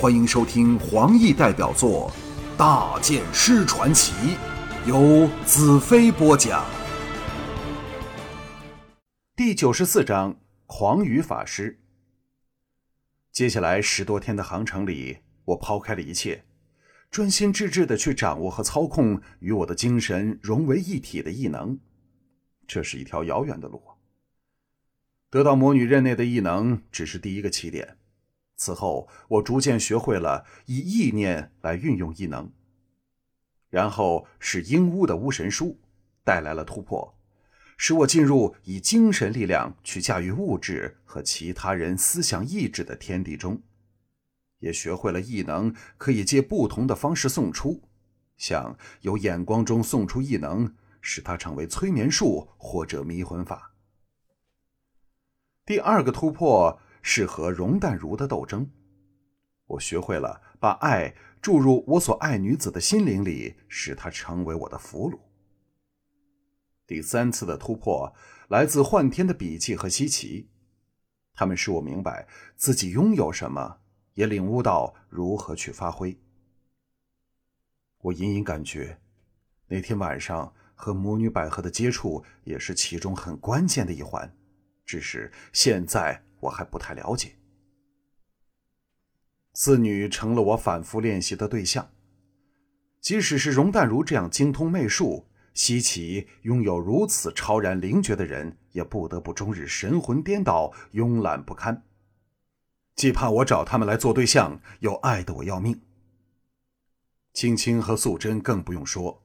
欢迎收听黄奕代表作《大剑师传奇》，由子飞播讲。第九十四章：狂语法师。接下来十多天的航程里，我抛开了一切，专心致志的去掌握和操控与我的精神融为一体的异能。这是一条遥远的路。得到魔女任内的异能只是第一个起点。此后，我逐渐学会了以意念来运用异能。然后是鹰巫的巫神书，带来了突破，使我进入以精神力量去驾驭物质和其他人思想意志的天地中，也学会了异能可以借不同的方式送出，像由眼光中送出异能，使它成为催眠术或者迷魂法。第二个突破。是和容淡如的斗争，我学会了把爱注入我所爱女子的心灵里，使她成为我的俘虏。第三次的突破来自幻天的笔记和稀奇，他们使我明白自己拥有什么，也领悟到如何去发挥。我隐隐感觉，那天晚上和魔女百合的接触也是其中很关键的一环，只是现在。我还不太了解，四女成了我反复练习的对象。即使是容淡如这样精通媚术、西奇拥有如此超然灵觉的人，也不得不终日神魂颠倒、慵懒不堪。既怕我找他们来做对象，又爱得我要命。青青和素贞更不用说，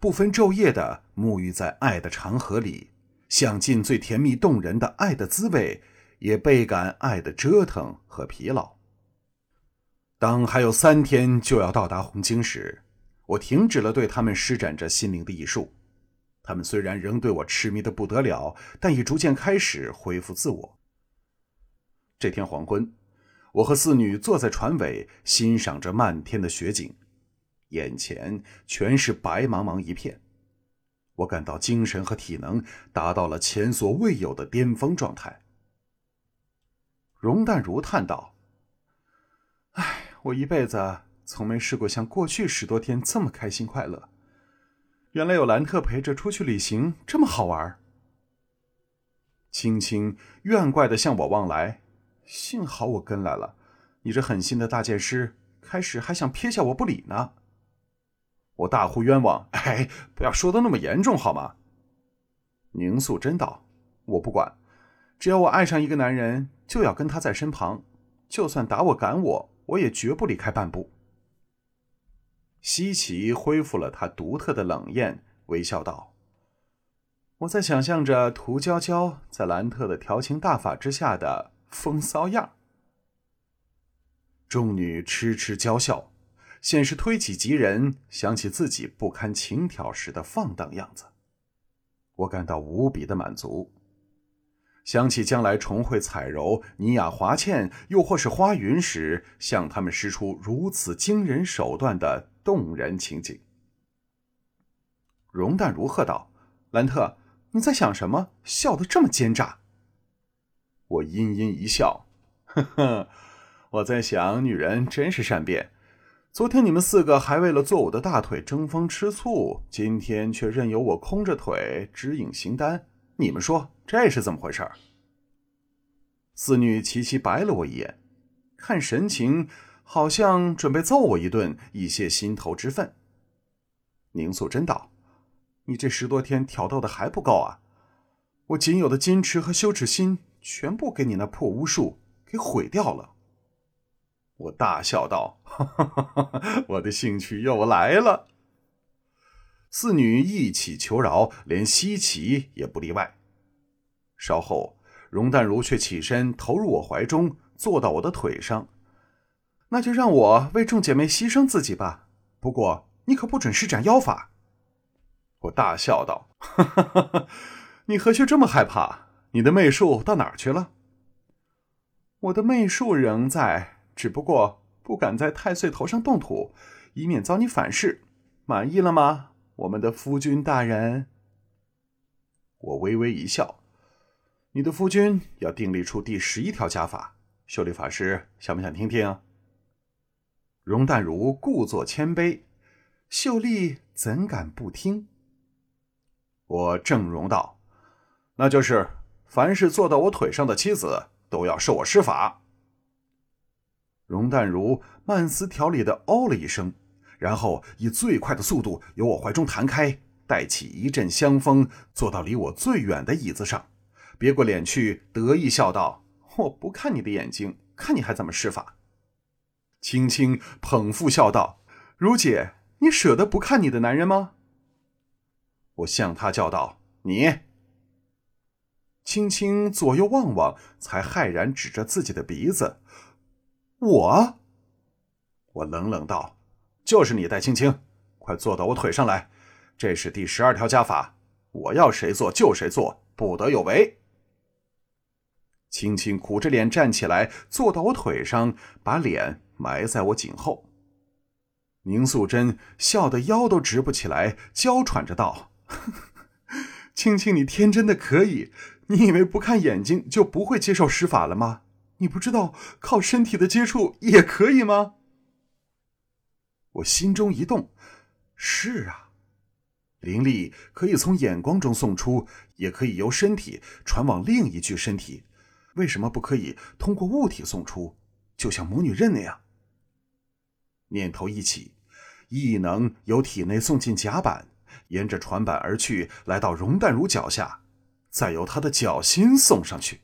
不分昼夜的沐浴在爱的长河里，享尽最甜蜜动人的爱的滋味。也倍感爱的折腾和疲劳。当还有三天就要到达红京时，我停止了对他们施展着心灵的艺术。他们虽然仍对我痴迷的不得了，但已逐渐开始恢复自我。这天黄昏，我和四女坐在船尾，欣赏着漫天的雪景，眼前全是白茫茫一片。我感到精神和体能达到了前所未有的巅峰状态。容淡如叹道：“哎，我一辈子从没试过像过去十多天这么开心快乐。原来有兰特陪着出去旅行这么好玩。”青青怨怪的向我望来，幸好我跟来了。你这狠心的大剑师，开始还想撇下我不理呢。我大呼冤枉！哎，不要说的那么严重好吗？宁素贞道：“我不管。”只要我爱上一个男人，就要跟他在身旁，就算打我赶我，我也绝不离开半步。西奇恢复了他独特的冷艳，微笑道：“我在想象着涂娇娇在兰特的调情大法之下的风骚样。”众女痴痴娇笑，先是推己及人，想起自己不堪情挑时的放荡样子，我感到无比的满足。想起将来重会彩柔、尼雅、华倩，又或是花云时，向他们施出如此惊人手段的动人情景。容淡如喝道：“兰特，你在想什么？笑得这么奸诈。”我阴阴一笑：“呵呵，我在想，女人真是善变。昨天你们四个还为了做我的大腿争风吃醋，今天却任由我空着腿指引行单。你们说？”这是怎么回事？四女齐齐白了我一眼，看神情好像准备揍我一顿，以泄心头之愤。宁素贞道：“你这十多天挑逗的还不够啊！我仅有的矜持和羞耻心，全部给你那破巫术给毁掉了。”我大笑道：“哈哈哈我的兴趣又来了。”四女一起求饶，连西岐也不例外。稍后，容淡如却起身投入我怀中，坐到我的腿上。那就让我为众姐妹牺牲自己吧。不过你可不准施展妖法。我大笑道：“哈哈哈哈你何须这么害怕？你的媚术到哪儿去了？”我的媚术仍在，只不过不敢在太岁头上动土，以免遭你反噬。满意了吗，我们的夫君大人？我微微一笑。你的夫君要订立出第十一条家法，修理法师想不想听听？容淡如故作谦卑，秀丽怎敢不听？我正容道：“那就是，凡是坐到我腿上的妻子，都要受我施法。”容淡如慢丝条理的哦了一声，然后以最快的速度由我怀中弹开，带起一阵香风，坐到离我最远的椅子上，别过脸去，得意笑道：“我不看你的眼睛，看你还怎么施法。”青青捧腹笑道：“如姐，你舍得不看你的男人吗？”我向他叫道：“你。”青青左右望望，才骇然指着自己的鼻子：“我。”我冷冷道：“就是你，戴青青，快坐到我腿上来。这是第十二条家法，我要谁做就谁做，不得有违。”青青苦着脸站起来，坐到我腿上，把脸。埋在我颈后。宁素贞笑得腰都直不起来，娇喘着道：“ 青青，你天真的可以，你以为不看眼睛就不会接受施法了吗？你不知道靠身体的接触也可以吗？”我心中一动，是啊，灵力可以从眼光中送出，也可以由身体传往另一具身体，为什么不可以通过物体送出？就像魔女刃那样。念头一起，异能由体内送进甲板，沿着船板而去，来到容淡如脚下，再由他的脚心送上去。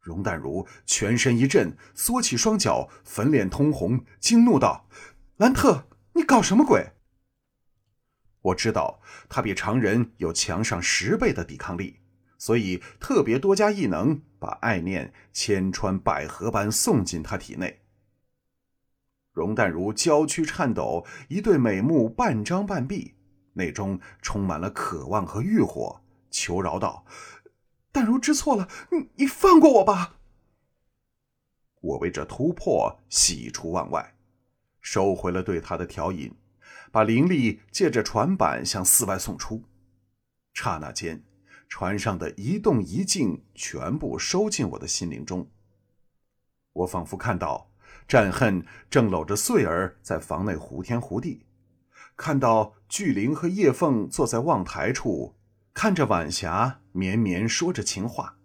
容淡如全身一震，缩起双脚，粉脸通红，惊怒道：“兰特，你搞什么鬼？”我知道他比常人有强上十倍的抵抗力，所以特别多加异能，把爱念千穿百合般送进他体内。容淡如娇躯颤抖，一对美目半张半闭，内中充满了渴望和欲火，求饶道：“淡如知错了，你你放过我吧。”我为这突破喜出望外，收回了对他的调引，把灵力借着船板向寺外送出。刹那间，船上的一动一静全部收进我的心灵中。我仿佛看到。战恨正搂着穗儿在房内胡天胡地，看到巨灵和叶凤坐在望台处，看着晚霞绵绵说着情话，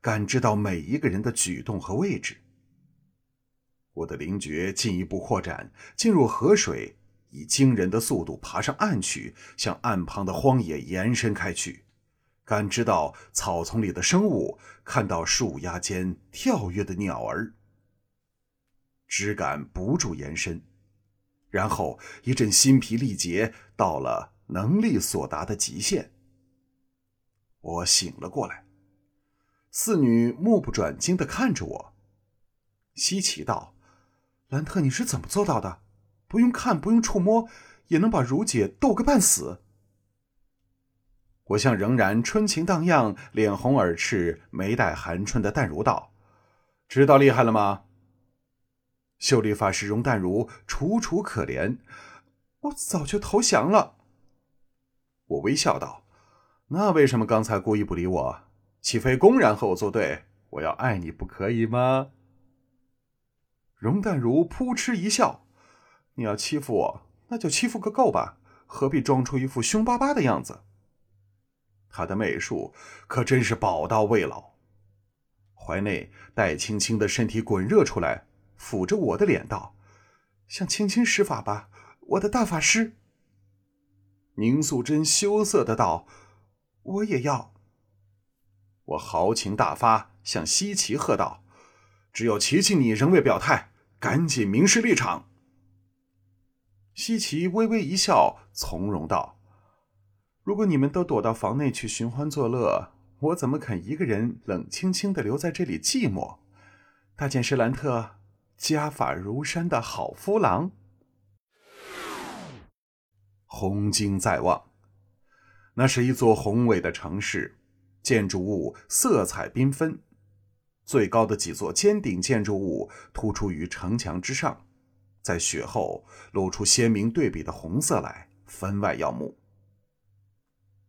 感知到每一个人的举动和位置。我的灵觉进一步扩展，进入河水，以惊人的速度爬上岸去，向岸旁的荒野延伸开去，感知到草丛里的生物，看到树丫间跳跃的鸟儿。只感不住延伸，然后一阵心疲力竭，到了能力所达的极限。我醒了过来，四女目不转睛的看着我。稀奇道：“兰特，你是怎么做到的？不用看，不用触摸，也能把如姐斗个半死？”我向仍然春情荡漾、脸红耳赤、眉黛含春的淡如道：“知道厉害了吗？”秀丽法师容淡如楚楚可怜，我早就投降了。我微笑道：“那为什么刚才故意不理我？岂非公然和我作对？我要爱你不可以吗？”容淡如扑哧一笑：“你要欺负我，那就欺负个够吧，何必装出一副凶巴巴的样子？”他的媚术可真是宝刀未老。怀内戴青青的身体滚热出来。抚着我的脸道：“向青青施法吧，我的大法师。”宁素贞羞涩的道：“我也要。”我豪情大发，向西岐喝道：“只有琪琪你仍未表态，赶紧明示立场。”西岐微微一笑，从容道：“如果你们都躲到房内去寻欢作乐，我怎么肯一个人冷清清的留在这里寂寞？大剑师兰特。”家法如山的好夫郎，红经在望。那是一座宏伟的城市，建筑物色彩缤纷，最高的几座尖顶建筑物突出于城墙之上，在雪后露出鲜明对比的红色来，分外耀目。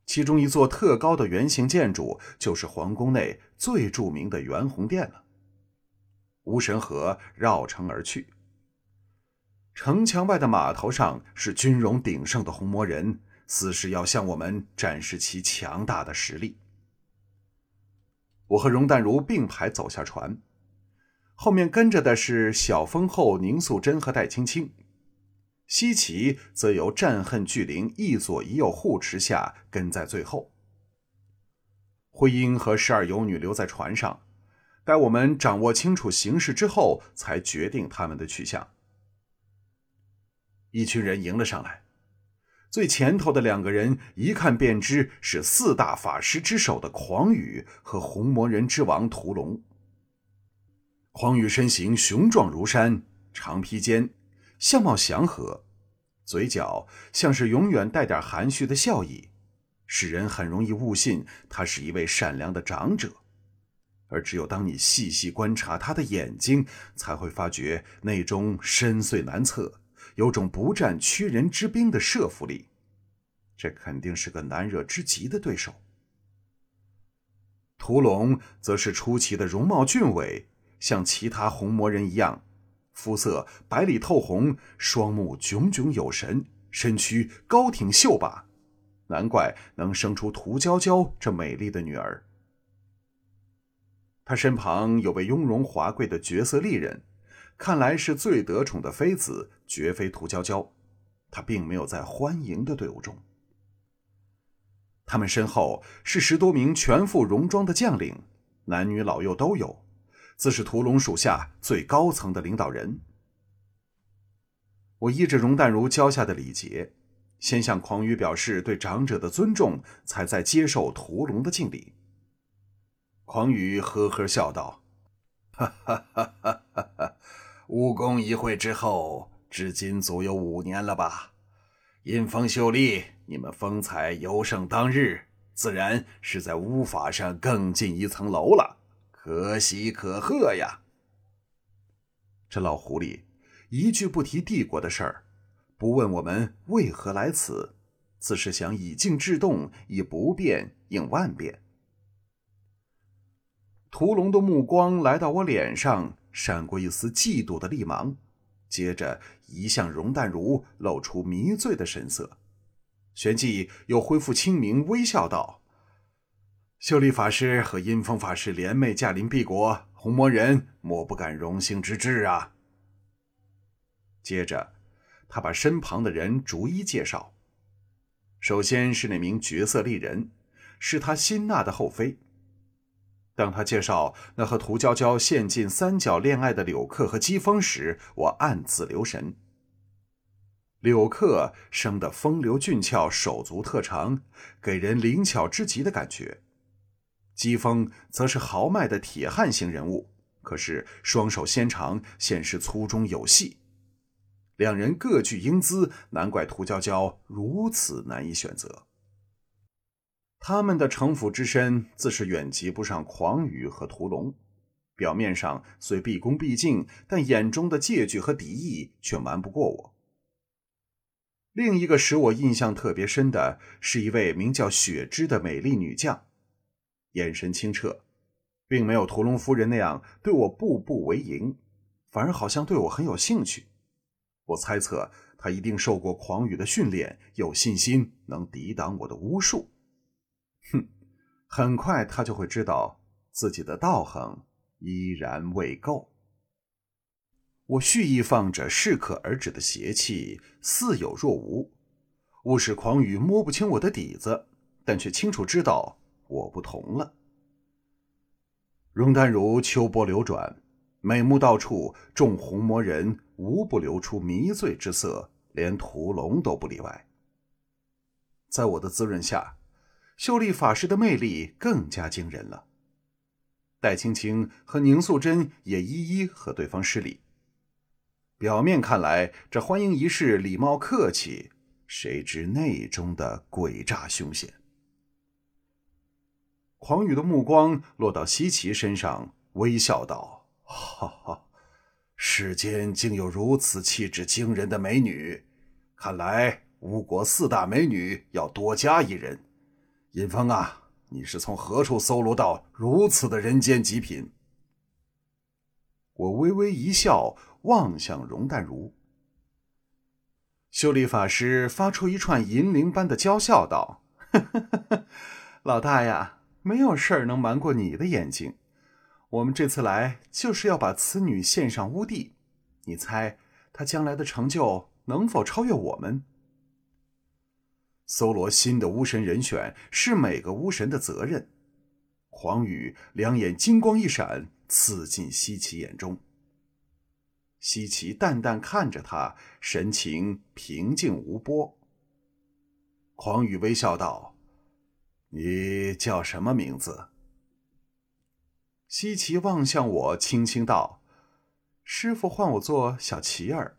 其中一座特高的圆形建筑，就是皇宫内最著名的圆红殿了。无神河绕城而去，城墙外的码头上是军容鼎盛的红魔人，似是要向我们展示其强大的实力。我和容淡如并排走下船，后面跟着的是小丰后、宁素贞和戴青青，西岐则由战恨巨灵一左一右护持下跟在最后。徽英和十二游女留在船上，待我们掌握清楚形势之后，才决定他们的去向。一群人迎了上来。最前头的两个人一看便知是四大法师之首的狂羽和红魔人之王屠龙。狂羽身形雄壮如山，长披肩，相貌祥和，嘴角像是永远带点含蓄的笑意，使人很容易误信他是一位善良的长者。而只有当你细细观察他的眼睛，才会发觉内中深邃难测。有种不战屈人之兵的慑服力，这肯定是个难惹之极的对手。屠龙则是出奇的容貌俊伟，像其他红魔人一样，肤色白里透红，双目炯炯有神，身躯高挺秀拔，难怪能生出涂娇娇这美丽的女儿。他身旁有位雍容华贵的绝色丽人。看来是最得宠的妃子，绝非涂娇娇。她并没有在欢迎的队伍中。他们身后是十多名全副戎装的将领，男女老幼都有，自是屠龙属下最高层的领导人。我依着容淡如教下的礼节，先向狂羽表示对长者的尊重，才在接受屠龙的敬礼。狂羽呵呵笑道：“哈哈哈哈哈哈！”武功一会之后，至今足有五年了吧？阴风秀丽，你们风采尤盛当日，自然是在巫法上更进一层楼了，可喜可贺呀！这老狐狸一句不提帝国的事儿，不问我们为何来此，自是想以静制动，以不变应万变。屠龙的目光来到我脸上。闪过一丝嫉妒的厉芒，接着移向容淡如，露出迷醉的神色，旋即又恢复清明，微笑道：“秀丽法师和阴风法师联袂驾临敝国，红魔人莫不感荣幸之至啊！”接着，他把身旁的人逐一介绍，首先是那名绝色丽人，是他新纳的后妃。当他介绍那和涂娇娇陷进三角恋爱的柳克和姬风时，我暗自留神。柳克生得风流俊俏，手足特长，给人灵巧之极的感觉；姬风则是豪迈的铁汉型人物，可是双手纤长，显示粗中有细。两人各具英姿，难怪涂娇娇如此难以选择。他们的城府之深，自是远及不上狂羽和屠龙。表面上虽毕恭毕敬，但眼中的戒惧和敌意却瞒不过我。另一个使我印象特别深的是一位名叫雪芝的美丽女将，眼神清澈，并没有屠龙夫人那样对我步步为营，反而好像对我很有兴趣。我猜测她一定受过狂雨的训练，有信心能抵挡我的巫术。哼，很快他就会知道自己的道行依然未够。我蓄意放着适可而止的邪气，似有若无，误使狂雨摸不清我的底子，但却清楚知道我不同了。容丹如秋波流转，美目到处，众红魔人无不流出迷醉之色，连屠龙都不例外。在我的滋润下。秀丽法师的魅力更加惊人了。戴青青和宁素贞也一一和对方施礼。表面看来，这欢迎仪式礼貌客气，谁知内中的诡诈凶险。狂雨的目光落到西岐身上，微笑道：“哈哈，世间竟有如此气质惊人的美女，看来吴国四大美女要多加一人。”尹峰啊，你是从何处搜罗到如此的人间极品？我微微一笑，望向容淡如。修理法师发出一串银铃般的娇笑，道：“老大呀，没有事儿能瞒过你的眼睛。我们这次来就是要把此女献上乌帝，你猜她将来的成就能否超越我们？”搜罗新的巫神人选是每个巫神的责任。黄宇两眼金光一闪，刺进西岐眼中。西岐淡淡看着他，神情平静无波。黄宇微笑道：“你叫什么名字？”西岐望向我，轻轻道：“师傅唤我做小琪儿。”